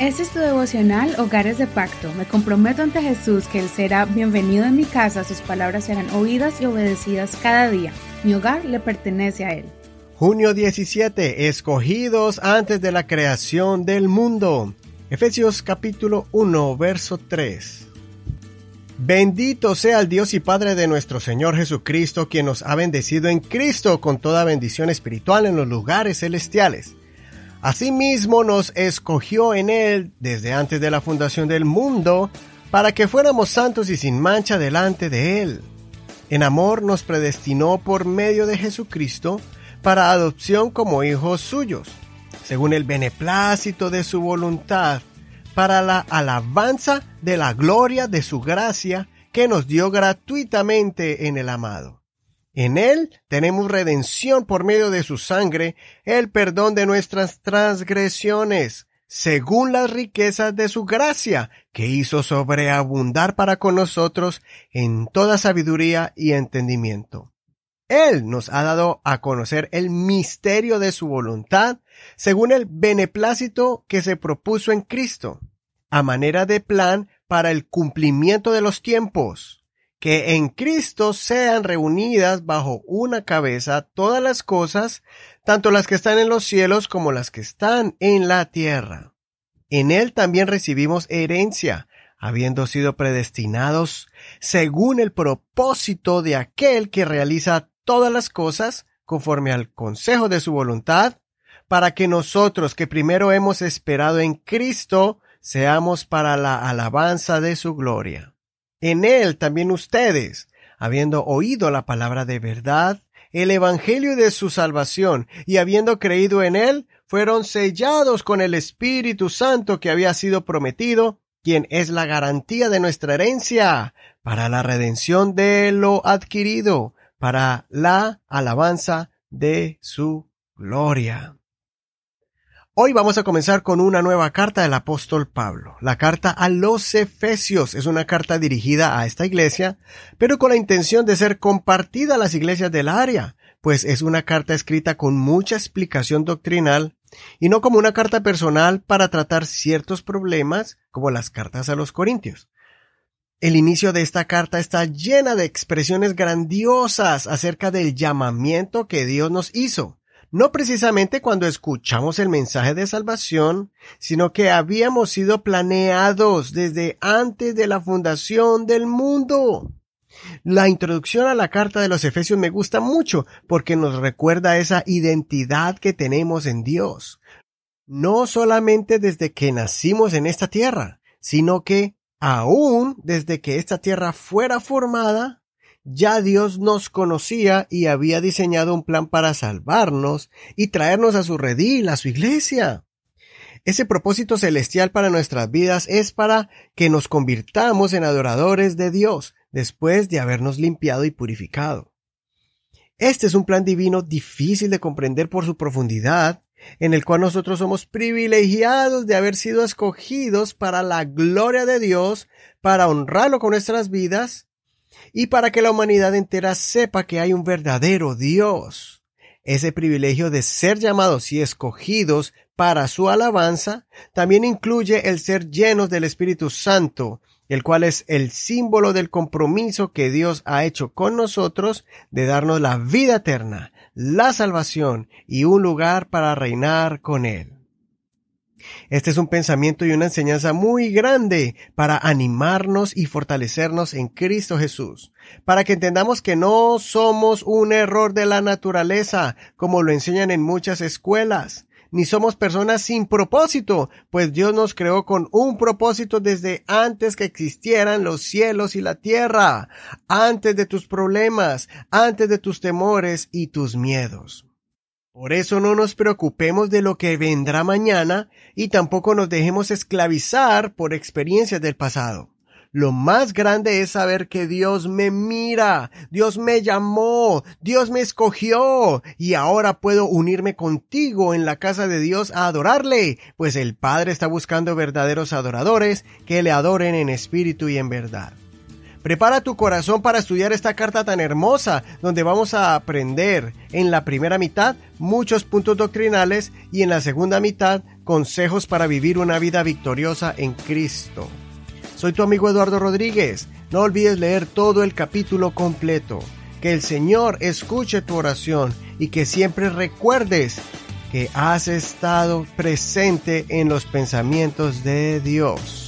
Este es tu devocional Hogares de Pacto. Me comprometo ante Jesús que Él será bienvenido en mi casa, sus palabras serán oídas y obedecidas cada día. Mi hogar le pertenece a Él. Junio 17. Escogidos antes de la creación del mundo. Efesios capítulo 1, verso 3. Bendito sea el Dios y Padre de nuestro Señor Jesucristo, quien nos ha bendecido en Cristo con toda bendición espiritual en los lugares celestiales. Asimismo nos escogió en Él desde antes de la fundación del mundo, para que fuéramos santos y sin mancha delante de Él. En amor nos predestinó por medio de Jesucristo para adopción como hijos suyos, según el beneplácito de su voluntad para la alabanza de la gloria de su gracia que nos dio gratuitamente en el amado. En Él tenemos redención por medio de su sangre, el perdón de nuestras transgresiones, según las riquezas de su gracia, que hizo sobreabundar para con nosotros en toda sabiduría y entendimiento. Él nos ha dado a conocer el misterio de su voluntad, según el beneplácito que se propuso en Cristo, a manera de plan para el cumplimiento de los tiempos, que en Cristo sean reunidas bajo una cabeza todas las cosas, tanto las que están en los cielos como las que están en la tierra. En Él también recibimos herencia, habiendo sido predestinados según el propósito de aquel que realiza todas las cosas conforme al consejo de su voluntad, para que nosotros que primero hemos esperado en Cristo, seamos para la alabanza de su gloria. En él también ustedes, habiendo oído la palabra de verdad, el evangelio de su salvación, y habiendo creído en él, fueron sellados con el Espíritu Santo que había sido prometido, quien es la garantía de nuestra herencia, para la redención de lo adquirido, para la alabanza de su gloria. Hoy vamos a comenzar con una nueva carta del apóstol Pablo. La carta a los Efesios es una carta dirigida a esta iglesia, pero con la intención de ser compartida a las iglesias del área, pues es una carta escrita con mucha explicación doctrinal y no como una carta personal para tratar ciertos problemas como las cartas a los Corintios. El inicio de esta carta está llena de expresiones grandiosas acerca del llamamiento que Dios nos hizo no precisamente cuando escuchamos el mensaje de salvación, sino que habíamos sido planeados desde antes de la fundación del mundo. La introducción a la carta de los Efesios me gusta mucho porque nos recuerda esa identidad que tenemos en Dios. No solamente desde que nacimos en esta tierra, sino que aún desde que esta tierra fuera formada, ya Dios nos conocía y había diseñado un plan para salvarnos y traernos a su redil, a su iglesia. Ese propósito celestial para nuestras vidas es para que nos convirtamos en adoradores de Dios después de habernos limpiado y purificado. Este es un plan divino difícil de comprender por su profundidad, en el cual nosotros somos privilegiados de haber sido escogidos para la gloria de Dios, para honrarlo con nuestras vidas y para que la humanidad entera sepa que hay un verdadero Dios. Ese privilegio de ser llamados y escogidos para su alabanza también incluye el ser llenos del Espíritu Santo, el cual es el símbolo del compromiso que Dios ha hecho con nosotros de darnos la vida eterna, la salvación y un lugar para reinar con Él. Este es un pensamiento y una enseñanza muy grande para animarnos y fortalecernos en Cristo Jesús, para que entendamos que no somos un error de la naturaleza, como lo enseñan en muchas escuelas, ni somos personas sin propósito, pues Dios nos creó con un propósito desde antes que existieran los cielos y la tierra, antes de tus problemas, antes de tus temores y tus miedos. Por eso no nos preocupemos de lo que vendrá mañana y tampoco nos dejemos esclavizar por experiencias del pasado. Lo más grande es saber que Dios me mira, Dios me llamó, Dios me escogió y ahora puedo unirme contigo en la casa de Dios a adorarle, pues el Padre está buscando verdaderos adoradores que le adoren en espíritu y en verdad. Prepara tu corazón para estudiar esta carta tan hermosa, donde vamos a aprender en la primera mitad muchos puntos doctrinales y en la segunda mitad consejos para vivir una vida victoriosa en Cristo. Soy tu amigo Eduardo Rodríguez. No olvides leer todo el capítulo completo. Que el Señor escuche tu oración y que siempre recuerdes que has estado presente en los pensamientos de Dios.